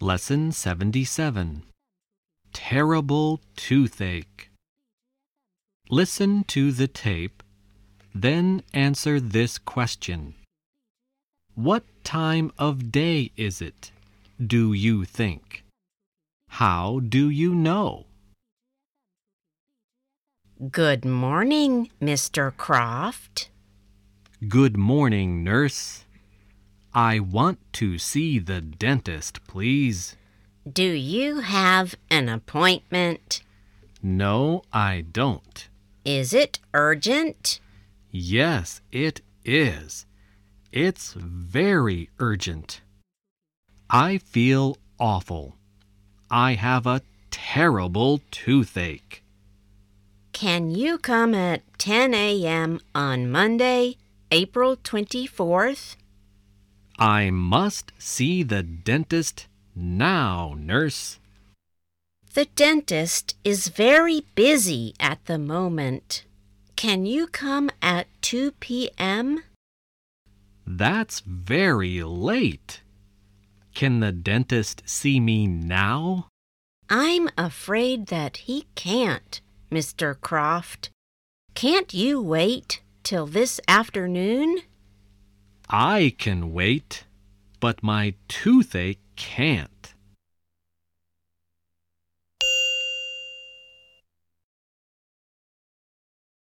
Lesson 77 Terrible Toothache. Listen to the tape, then answer this question What time of day is it, do you think? How do you know? Good morning, Mr. Croft. Good morning, nurse. I want to see the dentist, please. Do you have an appointment? No, I don't. Is it urgent? Yes, it is. It's very urgent. I feel awful. I have a terrible toothache. Can you come at 10 a.m. on Monday, April 24th? I must see the dentist now, nurse. The dentist is very busy at the moment. Can you come at 2 p.m.? That's very late. Can the dentist see me now? I'm afraid that he can't, Mr. Croft. Can't you wait till this afternoon? I can wait, but my toothache can't.